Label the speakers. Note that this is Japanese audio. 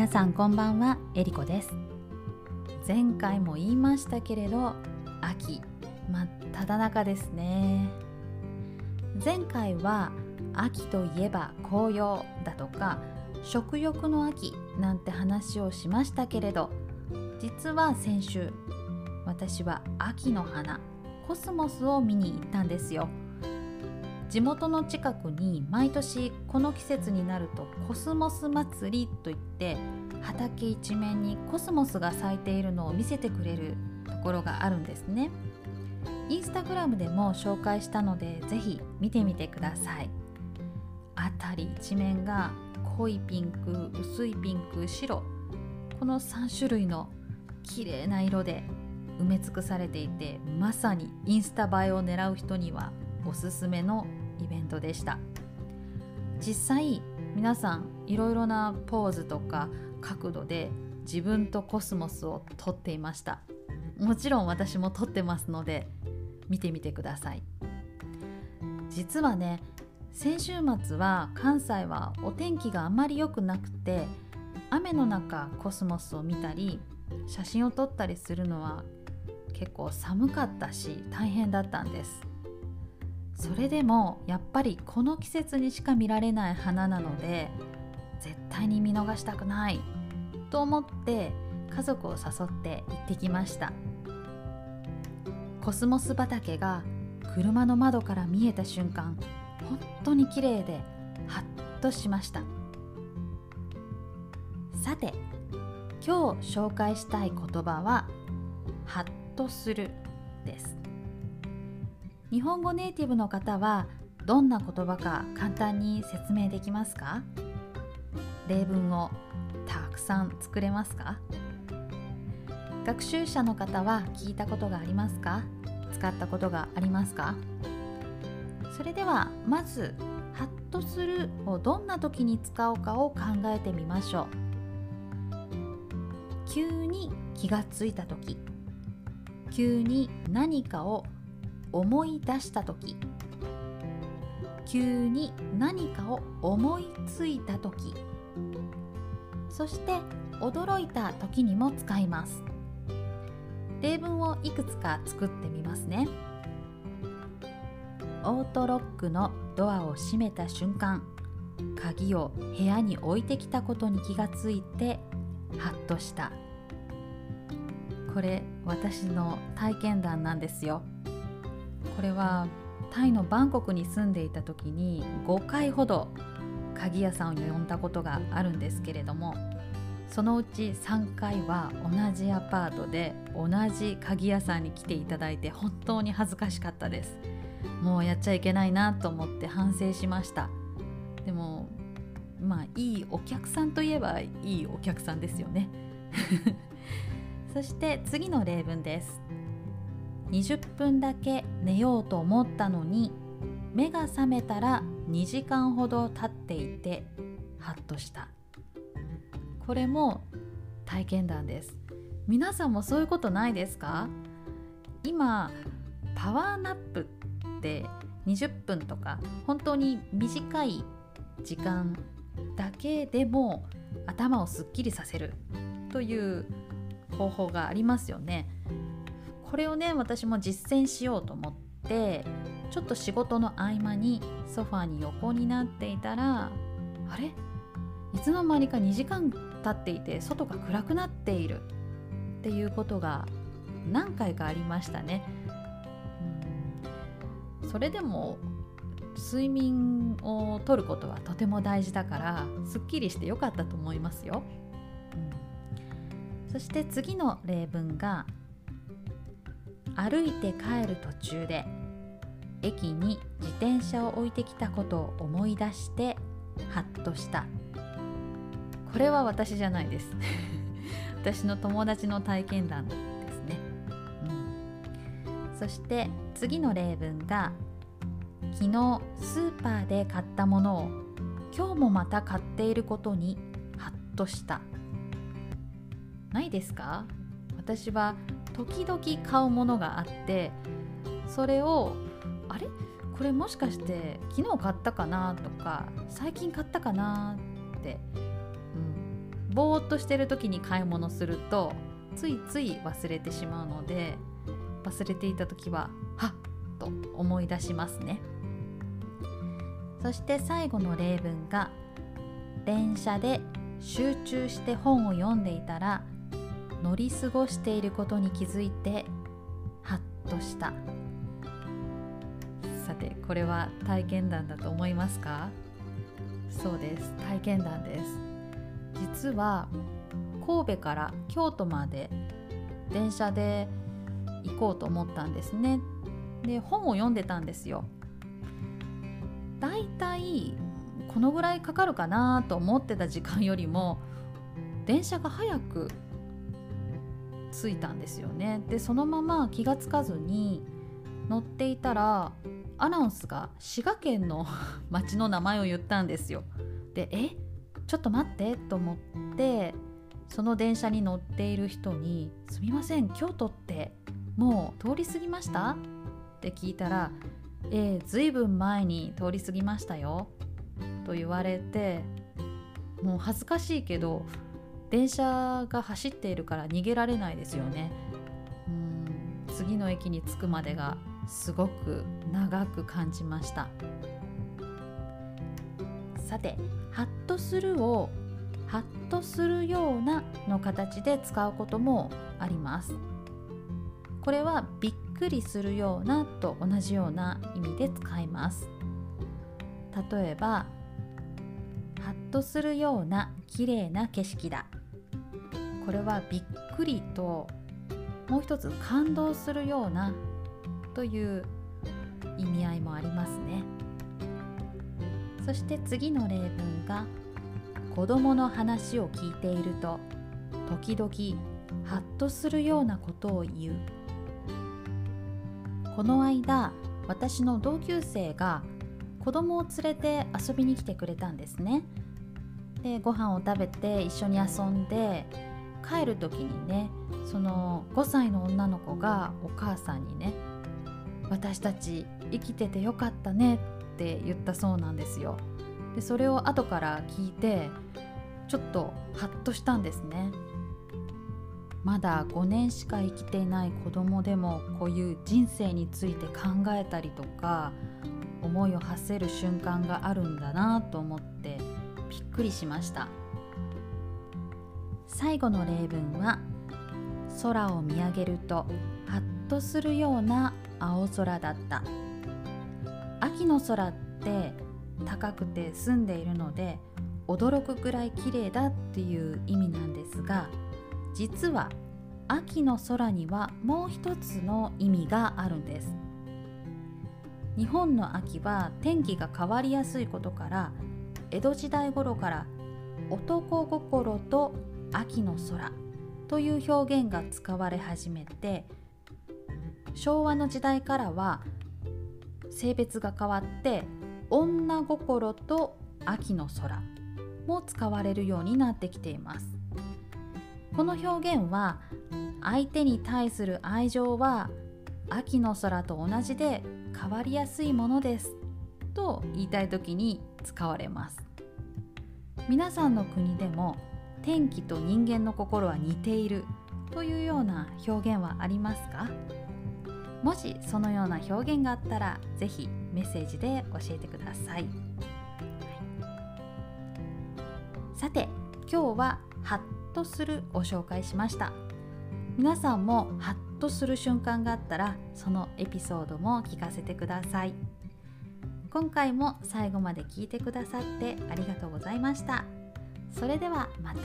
Speaker 1: 皆さんこんばんはえりこです。前回も言いましたけれど秋真っ只中ですね。前回は秋といえば紅葉だとか食欲の秋なんて話をしましたけれど実は先週私は秋の花コスモスを見に行ったんですよ。地元の近くに毎年この季節になるとコスモス祭りといって畑一面にコスモスが咲いているのを見せてくれるところがあるんですね。インスタグラムでも紹介したのでぜひ見てみてください。辺り一面が濃いピンク薄いピンク白。この3種類の綺麗な色で埋め尽くされていてまさにインスタ映えを狙う人にはおすすめのイベントでした。実際皆さんいろいろなポーズとか角度で自分とコスモスを撮っていました。もちろん私も撮ってますので見てみてください。実はね先週末は関西はお天気があまり良くなくて雨の中コスモスを見たり写真を撮ったりするのは結構寒かったし大変だったんです。それでもやっぱりこの季節にしか見られない花なので絶対に見逃したくないと思って家族を誘って行ってきました。コスモス畑が車の窓から見えた瞬間本当に綺麗でハッとしました。さて今日紹介したい言葉はハッとするです。日本語ネイティブの方はどんな言葉か簡単に説明できますか？例文をたくさん作れますか？学習者の方は聞いたことがありますか？使ったことがありますか？それではまず「ハッとする」をどんな時に使おうかを考えてみましょう。急に気がついた時急に何かを思い出した時。急に何かを思いついた時。そして驚いた時にも使います。例文をいくつか作ってみますね。オートロックのドアを閉めた瞬間鍵を部屋に置いてきたことに気がついてハッとした。これ私の体験談なんですよ。これはタイのバンコクに住んでいた時に5回ほど鍵屋さんを呼んだことがあるんですけれどもそのうち3回は同じアパートで同じ鍵屋さんに来ていただいて本当に恥ずかしかったです。もうやっちゃいけないなと思って反省しました。でもまあいいお客さんといえばいいお客さんですよね。そして次の例文です。20分だけ寝ようと思ったのに目が覚めたら2時間ほど経っていてハッとした。これも体験談です。皆さんもそういうことないですか？今パワーナップって20分とか本当に短い時間だけでも頭をすっきりさせるという方法がありますよね。これをね私も実践しようと思ってちょっと仕事の合間にソファーに横になっていたらあれ？いつの間にか2時間経っていて外が暗くなっているっていうことが何回かありましたね。うんそれでも睡眠をとることはとても大事だからすっきりしてよかったと思いますよ。うん、そして次の例文が歩いて帰る途中で駅に自転車を置いてきたことを思い出してハッとした。これは私じゃないです。私の友達の体験談ですね、うん、そして次の例文が昨日スーパーで買ったものを今日もまた買っていることにハッとした。ないですか？私は時々買うものがあってそれをあれ？これもしかして昨日買ったかなとか最近買ったかなって、うん、ぼーっとしてる時に買い物するとついつい忘れてしまうので忘れていた時ははっ！と思い出しますね。そして最後の例文が電車で集中して本を読んでいたら乗り過ごしていることに気づいてハッとした。さてこれは体験談だと思いますか？そうです。体験談です。実は神戸から京都まで電車で行こうと思ったんですね。で本を読んでたんですよ。だいたいこのぐらいかかるかなと思ってた時間よりも電車が早く着いたんですよね。でそのまま気が付かずに乗っていたらアナウンスが滋賀県の 町の名前を言ったんですよ。でえ？ちょっと待って。と思ってその電車に乗っている人に「すみません京都ってもう通り過ぎました?」って聞いたら「えー、ずいぶん前に通り過ぎましたよ」と言われてもう恥ずかしいけど電車が走っているから逃げられないですよね。うん。次の駅に着くまでがすごく長く感じました。さて「ハッとする」を「ハッとするような」の形で使うこともあります。これはびっくりするようなと同じような意味で使います。例えばハッとするような綺麗な景色だ。これはびっくりともう一つ感動するようなという意味合いもありますね。そして次の例文が子供の話を聞いていると時々ハッとするようなことを言う。この間私の同級生が子供を連れて遊びに来てくれたんですね。でご飯を食べて一緒に遊んで帰る時にねその5歳の女の子がお母さんにね「私たち生きててよかったね」って言ったそうなんですよ。でそれを後から聞いてちょっとハッとしたんですね。まだ5年しか生きていない子供でもこういう人生について考えたりとか思いを馳せる瞬間があるんだなと思ってびっくりしました最後の例文は空を見上げるとハッとするような青空だった。秋の空って高くて澄んでいるので驚くくらい綺麗だっていう意味なんですが実は秋の空にはもう一つの意味があるんです。日本の秋は天気が変わりやすいことから江戸時代頃から男心と秋の空という表現が使われ始めて昭和の時代からは性別が変わって女心と秋の空も使われるようになってきています。この表現は相手に対する愛情は秋の空と同じで変わりやすいものですと言いたい時に使われます。皆さんの国でも天気と人間の心は似ているというような表現はありますか？もしそのような表現があったら是非メッセージで教えてください、はい、さて今日はハッとするを紹介しました。皆さんもハッとする瞬間があったらそのエピソードも聞かせてください。今回も最後まで聞いてくださってありがとうございました。それではまた。